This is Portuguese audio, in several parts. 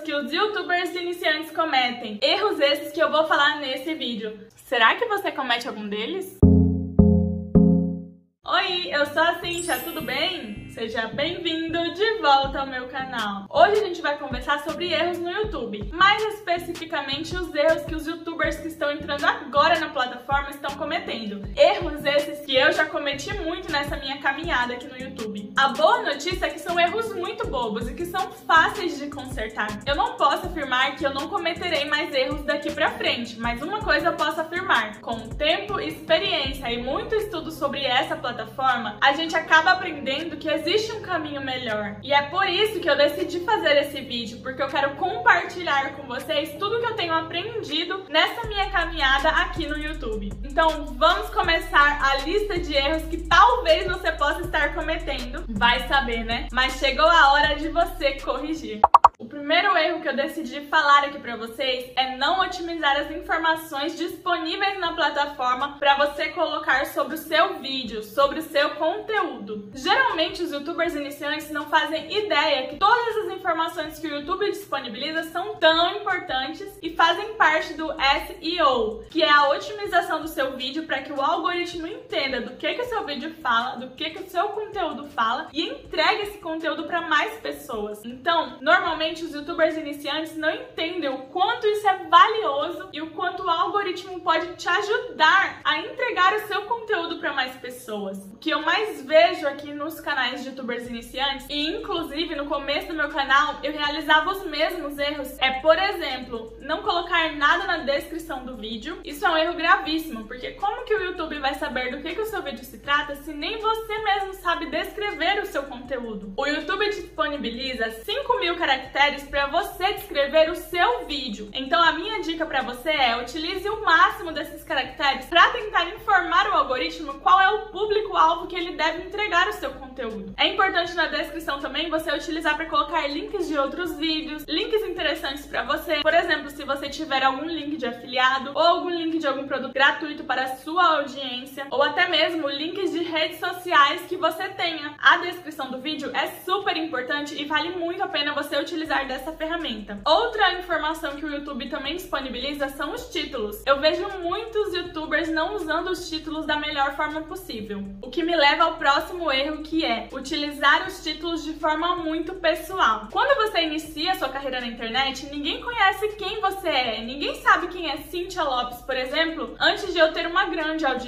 que os youtubers iniciantes cometem. Erros esses que eu vou falar nesse vídeo. Será que você comete algum deles? Oi, eu sou a Cintia, tudo bem? Seja bem-vindo de volta ao meu canal. Hoje a gente vai conversar sobre erros no YouTube, mais especificamente os erros que os youtubers que estão entrando agora na plataforma estão cometendo. Erros esses que eu já cometi muito nessa minha caminhada aqui no YouTube. A boa notícia é que são erros muito bobos e que são fáceis de consertar. Eu não posso afirmar que eu não cometerei mais erros daqui pra frente, mas uma coisa eu posso afirmar: com tempo, experiência e muito estudo sobre essa plataforma, a gente acaba aprendendo que existe um caminho melhor. E é por isso que eu decidi fazer esse vídeo, porque eu quero compartilhar com vocês tudo que eu tenho aprendido nessa minha caminhada aqui no YouTube. Então, vamos começar a lista de erros que talvez você possa estar cometendo. Vai saber, né? Mas chegou a hora de você corrigir. Primeiro erro que eu decidi falar aqui para vocês é não otimizar as informações disponíveis na plataforma para você colocar sobre o seu vídeo, sobre o seu conteúdo. Geralmente os youtubers iniciantes não fazem ideia que todas as informações que o YouTube disponibiliza são tão importantes e fazem parte do SEO, que é a otimização do seu vídeo para que o algoritmo entenda do que que o seu vídeo fala, do que que o seu conteúdo fala e entregue esse conteúdo para mais pessoas. Então, normalmente youtubers iniciantes não entendem o quanto isso é valioso e o quanto o algoritmo pode te ajudar a entregar o seu conteúdo para mais pessoas. O que eu mais vejo aqui nos canais de youtubers iniciantes, e inclusive no começo do meu canal, eu realizava os mesmos erros. É, por exemplo, não colocar nada na descrição do vídeo. Isso é um erro gravíssimo, porque como que o YouTube vai saber do que, que o seu vídeo se trata se nem você mesmo sabe descrever o seu conteúdo? O YouTube disponibiliza 5 mil caracteres para você descrever o seu vídeo. Então a minha dica para você é utilize o máximo desses caracteres para tentar informar o algoritmo qual é o público-alvo que ele deve entregar o seu conteúdo. É importante na descrição também você utilizar para colocar links de outros vídeos, links interessantes para você. Por exemplo, se você tiver algum link de afiliado ou algum link de algum produto gratuito para a sua audiência, ou até mesmo links de redes sociais que você tenha. A descrição do vídeo é super importante e vale muito a pena você utilizar utilizar dessa ferramenta. Outra informação que o YouTube também disponibiliza são os títulos. Eu vejo muitos youtubers não usando os títulos da melhor forma possível. O que me leva ao próximo erro que é utilizar os títulos de forma muito pessoal. Quando você inicia sua carreira na internet, ninguém conhece quem você é, ninguém sabe quem é Cynthia Lopes, por exemplo, antes de eu ter uma grande audiência.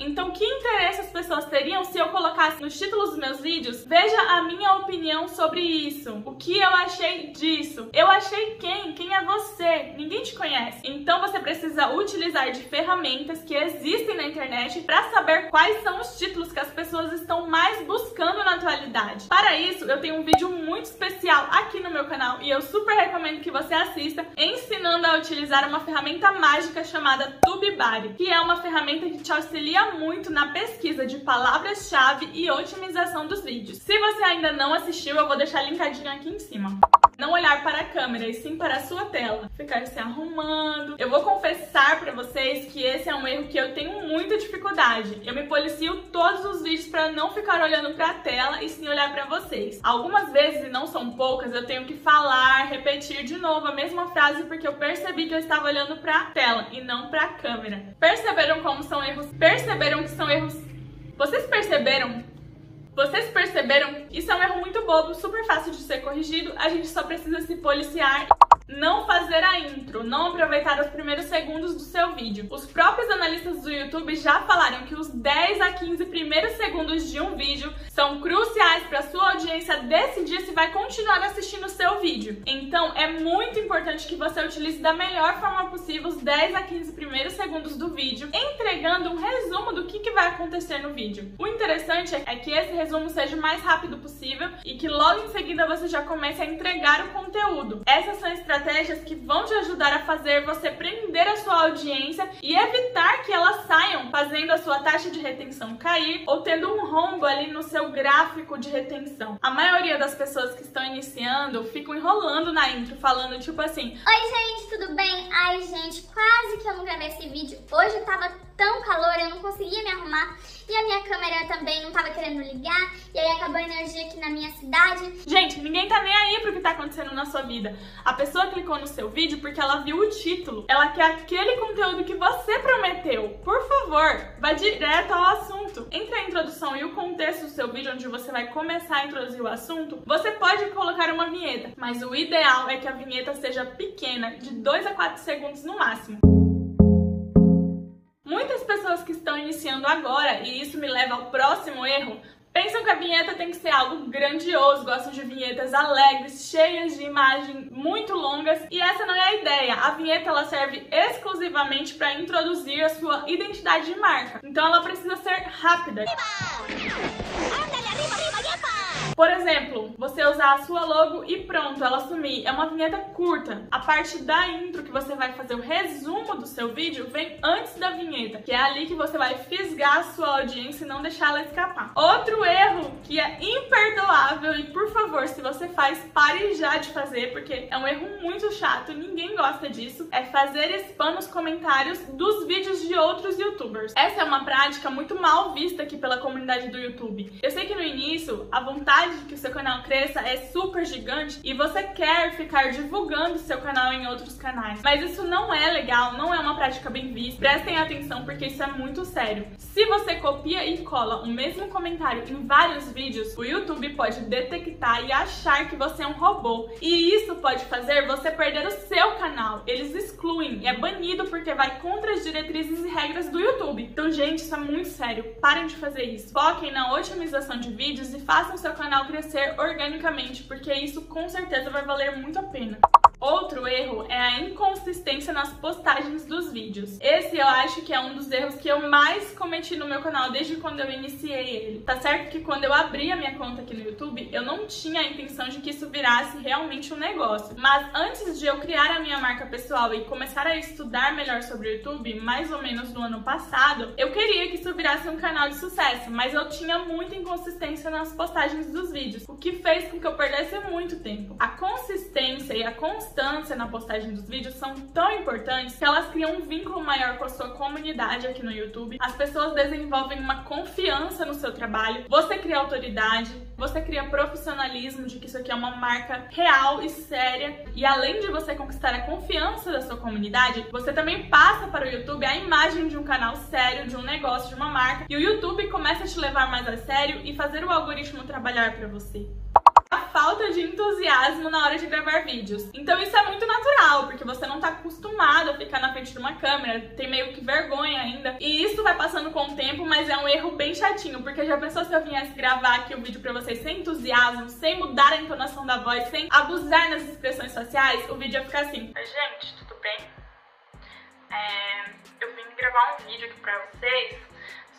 Então, que interesse as pessoas teriam se eu colocasse nos títulos dos meus vídeos? Veja a minha opinião sobre isso. O que eu achei disso? Eu achei quem? Quem é você? Ninguém te conhece. Então você precisa utilizar de ferramentas que existem na internet para saber quais são os títulos que as pessoas estão mais buscando na atualidade. Para isso, eu tenho um vídeo muito especial aqui no meu canal e eu super recomendo que você assista, ensinando a utilizar uma ferramenta mágica chamada TubeBuddy, que é uma ferramenta que te auxilia muito na pesquisa de palavras-chave e otimização dos vídeos. Se você ainda não assistiu, eu vou deixar linkadinho aqui em cima não olhar para a câmera e sim para a sua tela, ficar se arrumando. Eu vou confessar para vocês que esse é um erro que eu tenho muita dificuldade. Eu me policio todos os vídeos para não ficar olhando para a tela e sim olhar para vocês. Algumas vezes, e não são poucas, eu tenho que falar, repetir de novo a mesma frase porque eu percebi que eu estava olhando para a tela e não para a câmera. Perceberam como são erros? Perceberam que são erros? Vocês perceberam vocês perceberam? Isso é um erro muito bobo, super fácil de ser corrigido. A gente só precisa se policiar não fazer a intro, não aproveitar os primeiros segundos do seu vídeo. Os próprios analistas do YouTube já falaram que os 10 a 15 primeiros segundos de um vídeo são cruciais para sua audiência decidir se vai continuar assistindo o seu vídeo. Então, é muito importante que você utilize da melhor forma possível os 10 a 15 primeiros segundos do vídeo, entregando um resumo do que, que vai acontecer no vídeo. O interessante é que esse resumo seja o mais rápido possível e que logo em seguida você já comece a entregar o conteúdo. Essas são estratégias estratégias que vão te ajudar a fazer você prender a sua audiência e evitar que elas saiam, fazendo a sua taxa de retenção cair ou tendo um rombo ali no seu gráfico de retenção. A maioria das pessoas que estão iniciando ficam enrolando na intro, falando tipo assim: Oi, gente, tudo bem? Ai, gente, quase que eu não gravei esse vídeo. Hoje eu tava tão calor, eu não conseguia me arrumar. E a minha câmera também não tava querendo ligar, e aí acabou a energia aqui na minha cidade. Gente, ninguém tá nem aí pro que tá acontecendo na sua vida. A pessoa clicou no seu vídeo porque ela viu o título. Ela quer aquele conteúdo que você prometeu. Por favor, vá direto ao assunto. Entre a introdução e o contexto do seu vídeo, onde você vai começar a introduzir o assunto, você pode colocar uma vinheta, mas o ideal é que a vinheta seja pequena, de 2 a 4 segundos no máximo. Muitas pessoas que estão iniciando agora, e isso me leva ao próximo erro, pensam que a vinheta tem que ser algo grandioso, gostam de vinhetas alegres, cheias de imagem muito longas, e essa não é a ideia. A vinheta ela serve exclusivamente para introduzir a sua identidade de marca. Então ela precisa ser rápida. Por exemplo, você usar a sua logo e pronto, ela sumir. É uma vinheta curta. A parte da intro que você vai fazer o resumo do seu vídeo vem antes da vinheta, que é ali que você vai fisgar a sua audiência e não deixar ela escapar. Outro erro que é imperdoável e por favor, se você faz, pare já de fazer, porque é um erro muito chato, ninguém gosta disso, é fazer spam nos comentários dos vídeos de outros youtubers. Essa é uma prática muito mal vista aqui pela comunidade do YouTube. Eu sei que no início a vontade de que o seu canal cresça é super gigante e você quer ficar divulgando seu canal em outros canais. Mas isso não é legal, não é uma prática bem vista. Prestem atenção porque isso é muito sério. Se você copia e cola o mesmo comentário em vários vídeos, o YouTube pode detectar e achar que você é um robô. E isso pode fazer você perder o seu canal. Eles excluem e é banido porque vai contra as diretrizes e regras do YouTube. Então, gente, isso é muito sério. Parem de fazer isso. Foquem na otimização de vídeos e façam seu canal canal crescer organicamente, porque isso com certeza vai valer muito a pena. Outro erro é a inconsistência nas postagens dos vídeos. Esse eu acho que é um dos erros que eu mais cometi no meu canal desde quando eu iniciei ele. Tá certo que quando eu abri a minha conta aqui no YouTube, eu não tinha a intenção de que isso virasse realmente um negócio. Mas antes de eu criar a minha marca pessoal e começar a estudar melhor sobre o YouTube, mais ou menos no ano passado, eu queria que isso virasse um canal de sucesso, mas eu tinha muita inconsistência nas postagens dos vídeos, o que fez com que eu perdesse muito tempo. A consistência e a constância constância na postagem dos vídeos são tão importantes que elas criam um vínculo maior com a sua comunidade aqui no YouTube. As pessoas desenvolvem uma confiança no seu trabalho, você cria autoridade, você cria profissionalismo de que isso aqui é uma marca real e séria. E além de você conquistar a confiança da sua comunidade, você também passa para o YouTube a imagem de um canal sério, de um negócio, de uma marca. E o YouTube começa a te levar mais a sério e fazer o algoritmo trabalhar para você falta de entusiasmo na hora de gravar vídeos. Então isso é muito natural, porque você não tá acostumado a ficar na frente de uma câmera, tem meio que vergonha ainda. E isso vai passando com o tempo, mas é um erro bem chatinho, porque já pensou se eu viesse gravar aqui o vídeo pra vocês sem entusiasmo, sem mudar a entonação da voz, sem abusar nas expressões faciais, o vídeo ia ficar assim. Oi, gente, tudo bem? É, eu vim gravar um vídeo aqui pra vocês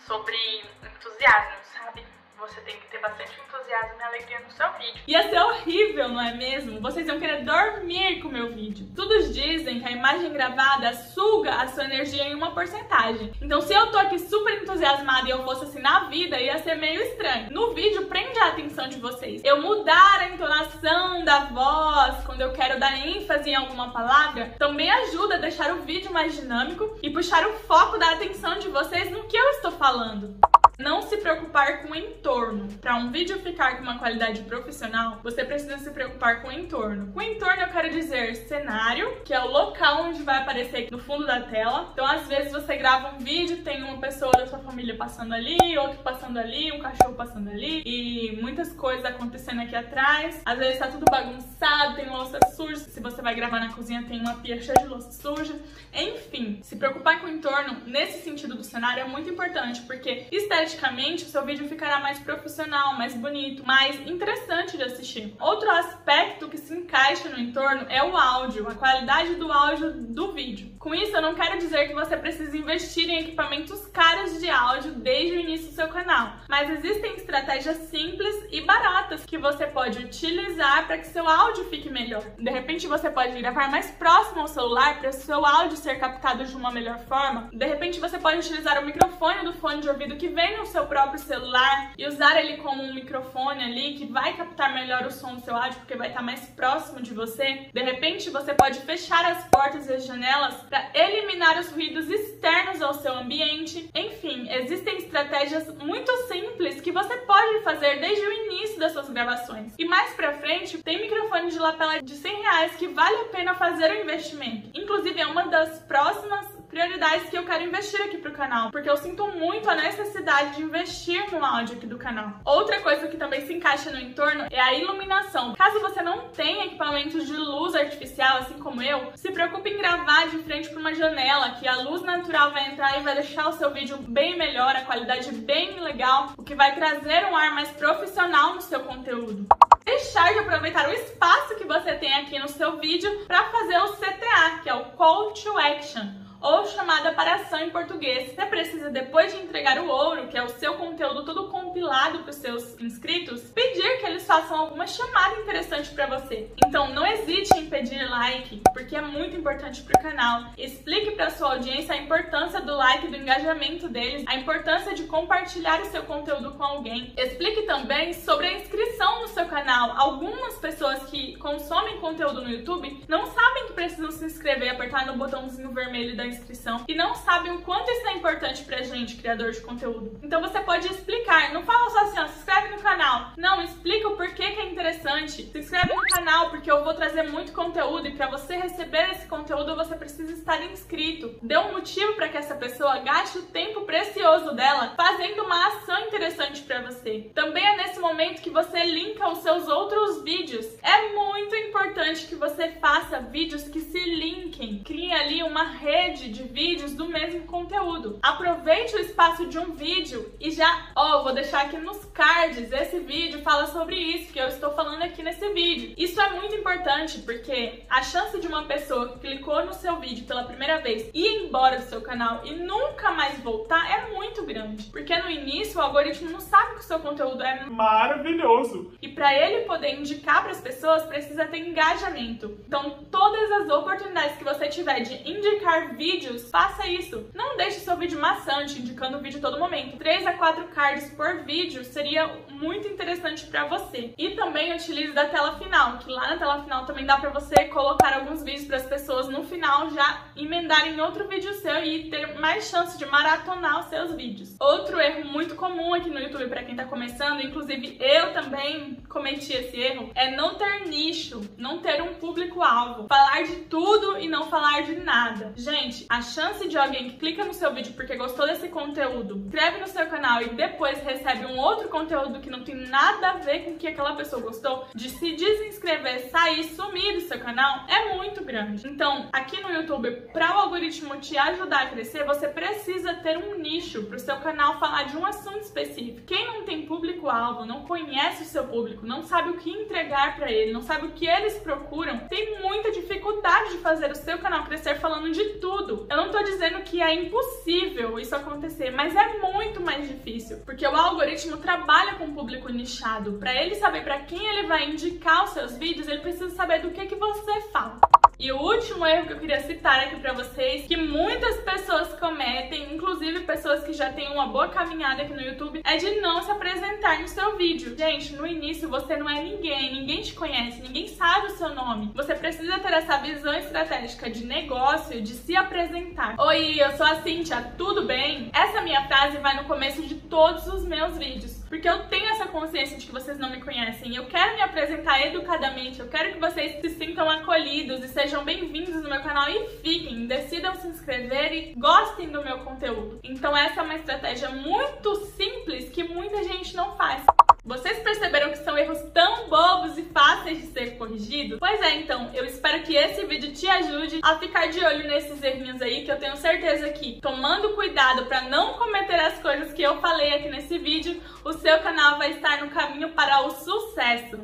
sobre entusiasmo, sabe? Você tem que ter bastante entusiasmo e alegria no seu vídeo. Ia ser horrível, não é mesmo? Vocês iam querer dormir com o meu vídeo. Todos dizem que a imagem gravada suga a sua energia em uma porcentagem. Então, se eu tô aqui super entusiasmada e eu fosse assim na vida, ia ser meio estranho. No vídeo, prende a atenção de vocês. Eu mudar a entonação da voz quando eu quero dar ênfase em alguma palavra também ajuda a deixar o vídeo mais dinâmico e puxar o foco da atenção de vocês no que eu estou falando. Não se preocupar com o entorno. Para um vídeo ficar com uma qualidade profissional, você precisa se preocupar com o entorno. Com o entorno eu quero dizer cenário, que é o local onde vai aparecer no fundo da tela. Então, às vezes você grava um vídeo, tem uma pessoa da sua família passando ali, outro passando ali, um cachorro passando ali e muitas coisas acontecendo aqui atrás. Às vezes tá tudo bagunçado, tem louça suja. Se você vai gravar na cozinha, tem uma pia cheia de louça suja. Enfim, se preocupar com o entorno nesse sentido do cenário é muito importante, porque esteticamente esteticamente, o seu vídeo ficará mais profissional, mais bonito, mais interessante de assistir. Outro aspecto que se encaixa no entorno é o áudio, a qualidade do áudio do vídeo. Com isso, eu não quero dizer que você precisa investir em equipamentos caros de áudio desde o início do seu canal, mas existem estratégias simples e baratas que você pode utilizar para que seu áudio fique melhor. De repente, você pode gravar mais próximo ao celular para o seu áudio ser captado de uma melhor forma. De repente, você pode utilizar o microfone do fone de ouvido que vem no seu próprio celular e usar ele como um microfone ali que vai captar melhor o som do seu áudio porque vai estar mais próximo de você. De repente, você pode fechar as portas e as janelas para eliminar os ruídos externos ao seu ambiente. Enfim, existem estratégias muito simples que você pode fazer desde o início das suas gravações. E mais pra frente, tem microfone de lapela de 100 reais que vale a pena fazer o investimento. Inclusive, é uma das próximas prioridades que eu quero investir aqui pro canal, porque eu sinto muito a necessidade de investir no áudio aqui do canal. Outra coisa que também se encaixa no entorno é a iluminação. Caso você não tenha equipamentos de luz artificial, assim como eu, se preocupe em gravar de frente para uma janela, que a luz natural vai entrar e vai deixar o seu vídeo bem melhor, a qualidade bem legal, o que vai trazer um ar mais profissional no seu conteúdo deixar de aproveitar o espaço que você tem aqui no seu vídeo para fazer o CTA, que é o Call to Action ou chamada para ação em português. Você precisa, depois de entregar o ouro, que é o seu conteúdo todo compilado para os seus inscritos, pedir que eles façam alguma chamada interessante para você. Então, não hesite em pedir like, porque é muito importante para o canal. Explique para sua audiência a importância do like, do engajamento deles, a importância de compartilhar o seu conteúdo com alguém. Explique também sobre a inscrição no seu canal. Algumas pessoas que consomem conteúdo no YouTube não sabem que precisam se inscrever, apertar no botãozinho vermelho da inscrição e não sabem o quanto isso é importante pra gente, criador de conteúdo. Então você pode explicar, não fala só assim, ó, se inscreve no canal. Não, explica o porquê que é interessante. Se inscreve no canal porque eu vou trazer muito conteúdo e para você receber esse conteúdo você precisa estar inscrito. Dê um motivo para que essa pessoa gaste o tempo precioso dela fazendo uma ação interessante para você. Também é nesse momento que você linka os seus outros vídeos. É muito importante que você faça vídeos que se linkem. Crie ali uma rede de vídeos do mesmo conteúdo. Aproveite o espaço de um vídeo e já, ó, oh, vou deixar aqui nos cards, esse vídeo fala sobre isso que eu estou falando aqui nesse vídeo. Isso é muito importante porque a chance de uma pessoa que clicou no seu vídeo pela primeira vez ir embora do seu canal e nunca mais voltar é muito grande. Porque no início o algoritmo não sabe que o seu conteúdo é maravilhoso. E para ele poder indicar para as pessoas, precisa ter engajamento. Então, todas as oportunidades que você tiver de indicar vídeos vídeos, faça isso. Não deixe seu vídeo maçante, indicando o vídeo todo momento. 3 a 4 cards por vídeo seria muito interessante para você. E também utilize da tela final, que lá na tela final também dá para você colocar alguns vídeos para as pessoas no final já emendarem outro vídeo seu e ter mais chance de maratonar os seus vídeos. Outro erro muito comum aqui no YouTube para quem tá começando, inclusive eu também cometi esse erro, é não ter nicho, não ter um público-alvo, falar de tudo e não falar de nada. Gente, a chance de alguém que clica no seu vídeo porque gostou desse conteúdo, inscreve no seu canal e depois recebe um outro conteúdo que não tem nada a ver com o que aquela pessoa gostou, de se desinscrever, sair, sumir do seu canal, é muito grande. Então, aqui no YouTube, para o algoritmo te ajudar a crescer, você precisa ter um nicho para o seu canal falar de um assunto específico. Quem não tem público-alvo, não conhece o seu público, não sabe o que entregar para ele, não sabe o que eles procuram, tem muita dificuldade de fazer o seu canal crescer falando de tudo tudo. Eu não tô dizendo que é impossível isso acontecer, mas é muito mais difícil, porque o algoritmo trabalha com o público nichado. Para ele saber para quem ele vai indicar os seus vídeos, ele precisa saber do que que você fala. E o último erro que eu queria citar aqui para vocês, que muitas pessoas cometem, inclusive pessoas que já têm uma boa caminhada aqui no YouTube, é de não se apresentar no seu vídeo. Gente, no início você não é ninguém, ninguém te conhece, ninguém sabe o seu nome. Você precisa ter essa visão estratégica de negócio, de se apresentar. Oi, eu sou a Cintia, tudo bem? Essa minha frase vai no começo de todos os meus vídeos. Porque eu tenho essa consciência de que vocês não me conhecem. Eu quero me apresentar educadamente. Eu quero que vocês se sintam acolhidos e sejam bem-vindos no meu canal e fiquem, decidam se inscrever e gostem do meu conteúdo. Então essa é uma estratégia muito simples que muita gente não faz. Vocês perceberam que são erros tão bobos e fáceis de ser corrigidos? Pois é, então, eu espero que esse vídeo te ajude a ficar de olho nesses errinhos aí, que eu tenho certeza que, tomando cuidado para não cometer as coisas que eu falei aqui nesse vídeo, o seu canal vai estar no caminho para o sucesso.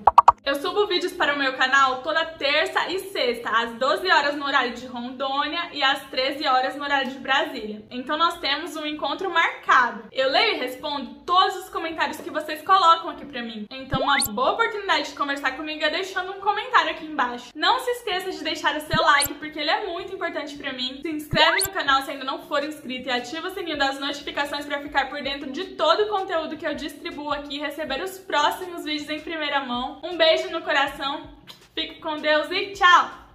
Eu subo vídeos para o meu canal toda terça e sexta, às 12 horas no horário de Rondônia e às 13 horas no horário de Brasília. Então nós temos um encontro marcado. Eu leio e respondo todos os comentários que vocês colocam aqui para mim. Então uma boa oportunidade de conversar comigo é deixando um comentário aqui embaixo. Não se esqueça de deixar o seu like, porque ele é muito importante para mim. Se inscreve no canal se ainda não for inscrito e ativa o sininho das notificações para ficar por dentro de todo o conteúdo que eu distribuo aqui e receber os próximos vídeos em primeira mão. Um beijo beijo no coração. Fique com Deus e tchau!